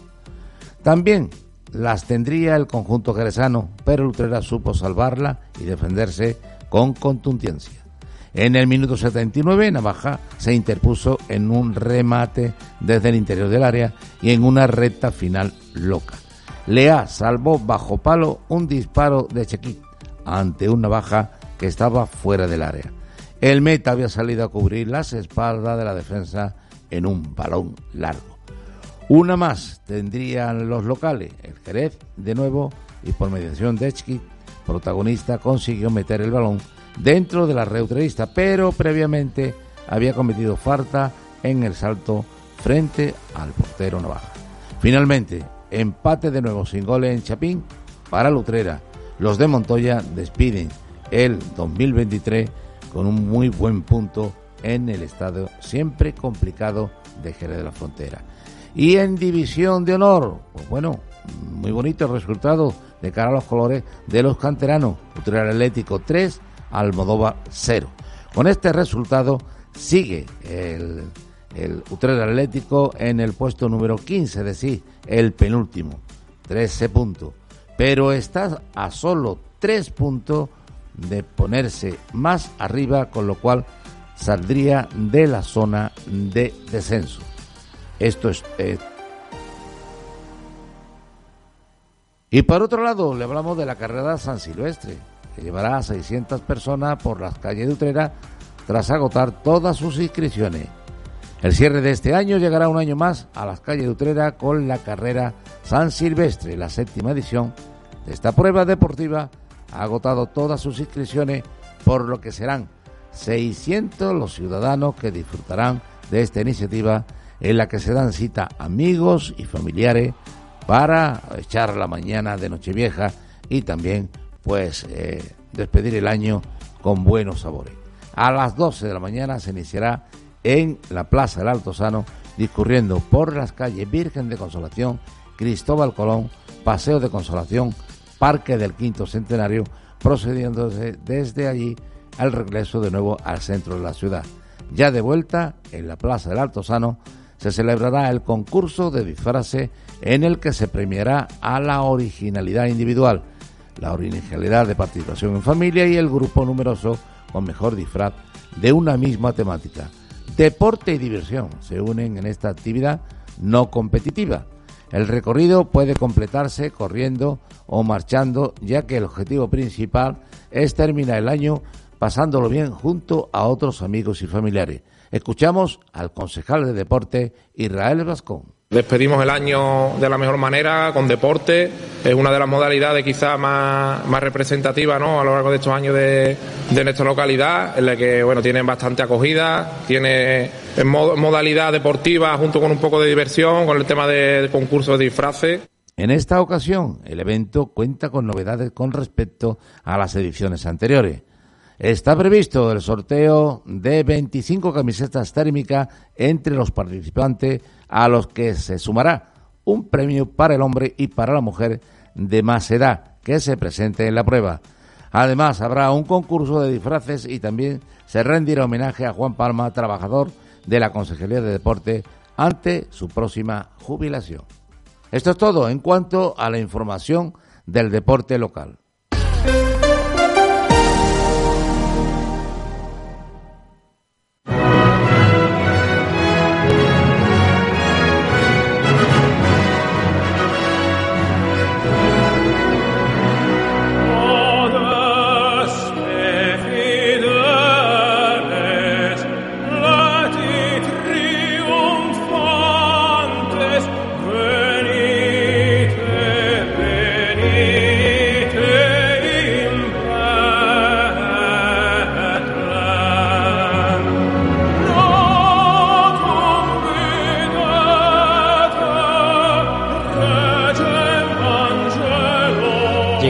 También las tendría el conjunto jerezano, pero Lutrera supo salvarla y defenderse con contundencia. En el minuto 79, Navaja se interpuso en un remate desde el interior del área y en una recta final loca. Lea salvó bajo palo un disparo de Chequit ante un Navaja que estaba fuera del área. El meta había salido a cubrir las espaldas de la defensa en un balón largo. Una más tendrían los locales, el Jerez de nuevo y por mediación de Echki, protagonista, consiguió meter el balón dentro de la reutralista, pero previamente había cometido falta en el salto frente al portero Navaja. Finalmente, empate de nuevo sin goles en Chapín para Lutrera. Los de Montoya despiden el 2023 con un muy buen punto en el estado siempre complicado de Jerez de la Frontera. Y en división de honor, pues bueno, muy bonito el resultado de cara a los colores de los canteranos. Utrera Atlético 3, Almodóvar 0. Con este resultado sigue el, el Utrera Atlético en el puesto número 15, es decir, el penúltimo, 13 puntos. Pero está a solo 3 puntos de ponerse más arriba, con lo cual saldría de la zona de descenso. Esto es... Eh, y por otro lado, le hablamos de la carrera San Silvestre, que llevará a 600 personas por las calles de Utrera tras agotar todas sus inscripciones. El cierre de este año llegará un año más a las calles de Utrera con la carrera San Silvestre, la séptima edición de esta prueba deportiva ha agotado todas sus inscripciones, por lo que serán 600 los ciudadanos que disfrutarán de esta iniciativa en la que se dan cita amigos y familiares para echar la mañana de Nochevieja y también pues eh, despedir el año con buenos sabores. A las 12 de la mañana se iniciará en la Plaza del Alto Sano discurriendo por las calles Virgen de Consolación, Cristóbal Colón, Paseo de Consolación, Parque del Quinto Centenario, procediéndose desde allí al regreso de nuevo al centro de la ciudad. Ya de vuelta, en la Plaza del Alto Sano, se celebrará el concurso de disfraces en el que se premiará a la originalidad individual, la originalidad de participación en familia y el grupo numeroso con mejor disfraz de una misma temática. Deporte y diversión se unen en esta actividad no competitiva. El recorrido puede completarse corriendo o marchando, ya que el objetivo principal es terminar el año pasándolo bien junto a otros amigos y familiares. Escuchamos al concejal de deporte Israel Vascón. Despedimos el año de la mejor manera, con deporte. Es una de las modalidades quizás más, más representativas ¿no? a lo largo de estos años de, de nuestra localidad, en la que bueno, tienen bastante acogida, tiene en modalidad deportiva junto con un poco de diversión, con el tema de concursos de disfraces. En esta ocasión, el evento cuenta con novedades con respecto a las ediciones anteriores. Está previsto el sorteo de 25 camisetas térmicas entre los participantes, a los que se sumará un premio para el hombre y para la mujer de más edad que se presente en la prueba. Además, habrá un concurso de disfraces y también se rendirá homenaje a Juan Palma, trabajador de la Consejería de Deporte, ante su próxima jubilación. Esto es todo en cuanto a la información del deporte local.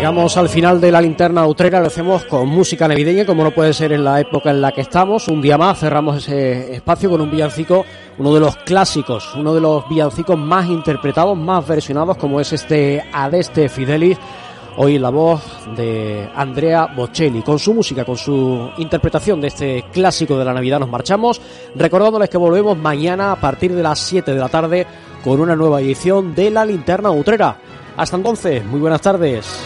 Llegamos al final de la linterna utrera, lo hacemos con música navideña, como no puede ser en la época en la que estamos. Un día más cerramos ese espacio con un villancico, uno de los clásicos, uno de los villancicos más interpretados, más versionados, como es este Adeste Fidelis. Hoy la voz de Andrea Bocelli. Con su música, con su interpretación de este clásico de la Navidad nos marchamos, recordándoles que volvemos mañana a partir de las 7 de la tarde con una nueva edición de la linterna utrera. Hasta entonces, muy buenas tardes.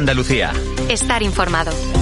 Andalucía. Estar informado.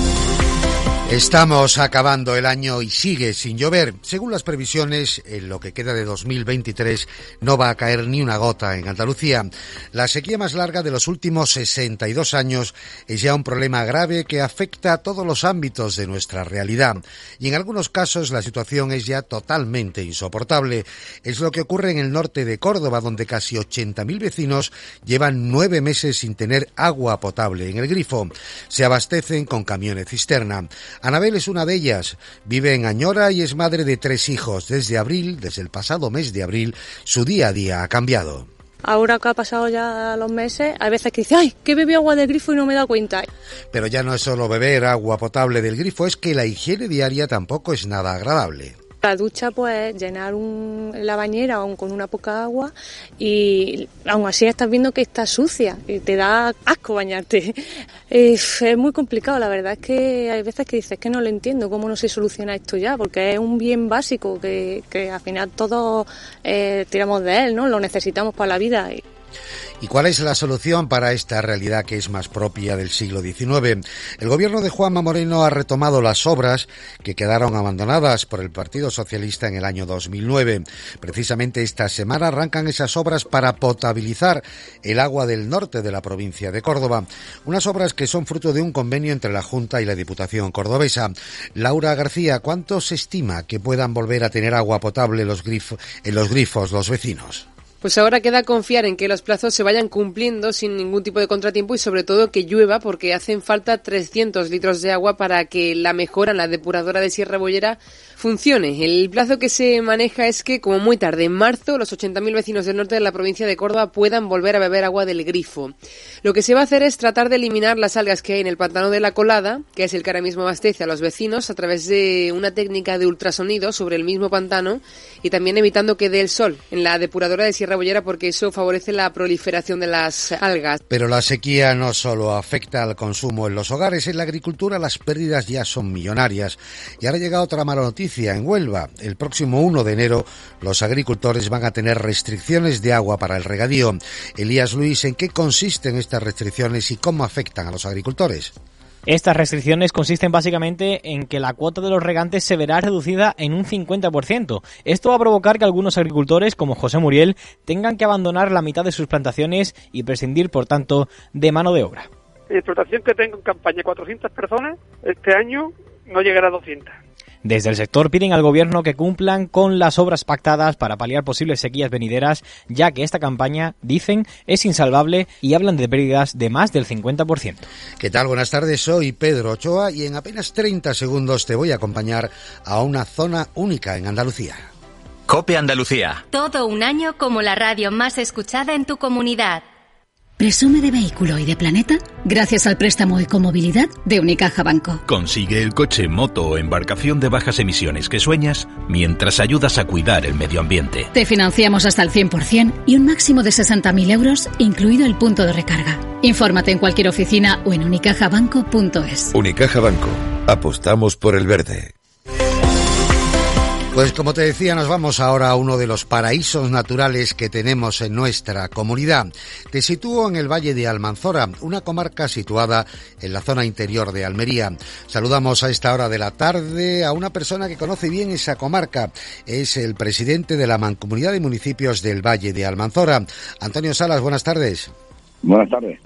Estamos acabando el año y sigue sin llover. Según las previsiones, en lo que queda de 2023 no va a caer ni una gota en Andalucía. La sequía más larga de los últimos 62 años es ya un problema grave que afecta a todos los ámbitos de nuestra realidad. Y en algunos casos la situación es ya totalmente insoportable. Es lo que ocurre en el norte de Córdoba, donde casi 80.000 vecinos llevan nueve meses sin tener agua potable en el grifo. Se abastecen con camiones cisterna. Anabel es una de ellas. Vive en Añora y es madre de tres hijos. Desde abril, desde el pasado mes de abril, su día a día ha cambiado. Ahora que ha pasado ya los meses, hay veces que dice, ay, que bebí agua del grifo y no me he dado cuenta. Pero ya no es solo beber agua potable del grifo, es que la higiene diaria tampoco es nada agradable. La ducha, pues, llenar un, la bañera con una poca agua y aún así estás viendo que está sucia y te da asco bañarte. <laughs> Es, muy complicado, la verdad es que hay veces que dices que no lo entiendo, cómo no se soluciona esto ya, porque es un bien básico que, que al final todos eh, tiramos de él, ¿no? Lo necesitamos para la vida. ¿Y cuál es la solución para esta realidad que es más propia del siglo XIX? El gobierno de Juanma Moreno ha retomado las obras que quedaron abandonadas por el Partido Socialista en el año 2009. Precisamente esta semana arrancan esas obras para potabilizar el agua del norte de la provincia de Córdoba. Unas obras que son fruto de un convenio entre la Junta y la Diputación cordobesa. Laura García, ¿cuánto se estima que puedan volver a tener agua potable en los grifos los vecinos? Pues ahora queda confiar en que los plazos se vayan cumpliendo sin ningún tipo de contratiempo y sobre todo que llueva porque hacen falta 300 litros de agua para que la mejora en la depuradora de Sierra Bollera funcione. El plazo que se maneja es que como muy tarde, en marzo, los 80.000 vecinos del norte de la provincia de Córdoba puedan volver a beber agua del grifo. Lo que se va a hacer es tratar de eliminar las algas que hay en el pantano de la colada, que es el que ahora mismo abastece a los vecinos a través de una técnica de ultrasonido sobre el mismo pantano y también evitando que dé el sol en la depuradora de Sierra Bollera porque eso favorece la proliferación de las algas. Pero la sequía no solo afecta al consumo en los hogares, en la agricultura las pérdidas ya son millonarias. Y ahora llega otra mala noticia en Huelva. El próximo 1 de enero los agricultores van a tener restricciones de agua para el regadío. Elías Luis, ¿en qué consisten estas restricciones y cómo afectan a los agricultores? Estas restricciones consisten básicamente en que la cuota de los regantes se verá reducida en un 50%. Esto va a provocar que algunos agricultores, como José Muriel, tengan que abandonar la mitad de sus plantaciones y prescindir, por tanto, de mano de obra. La explotación que tengo en campaña 400 personas, este año no llegará a 200. Desde el sector piden al gobierno que cumplan con las obras pactadas para paliar posibles sequías venideras, ya que esta campaña, dicen, es insalvable y hablan de pérdidas de más del 50%. ¿Qué tal? Buenas tardes, soy Pedro Ochoa y en apenas 30 segundos te voy a acompañar a una zona única en Andalucía. Cope Andalucía. Todo un año como la radio más escuchada en tu comunidad. Presume de vehículo y de planeta gracias al préstamo Ecomovilidad de Unicaja Banco. Consigue el coche, moto o embarcación de bajas emisiones que sueñas mientras ayudas a cuidar el medio ambiente. Te financiamos hasta el 100% y un máximo de 60.000 euros, incluido el punto de recarga. Infórmate en cualquier oficina o en unicajabanco.es. Unicaja Banco. Apostamos por el verde. Pues como te decía, nos vamos ahora a uno de los paraísos naturales que tenemos en nuestra comunidad. Te sitúo en el Valle de Almanzora, una comarca situada en la zona interior de Almería. Saludamos a esta hora de la tarde a una persona que conoce bien esa comarca. Es el presidente de la Mancomunidad de Municipios del Valle de Almanzora. Antonio Salas, buenas tardes. Buenas tardes.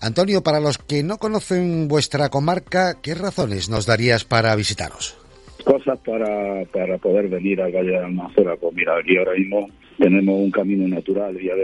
Antonio, para los que no conocen vuestra comarca, ¿qué razones nos darías para visitaros? Cosas para, para poder venir al Valle de Almanzora. Pues mira, aquí ahora mismo tenemos un camino natural,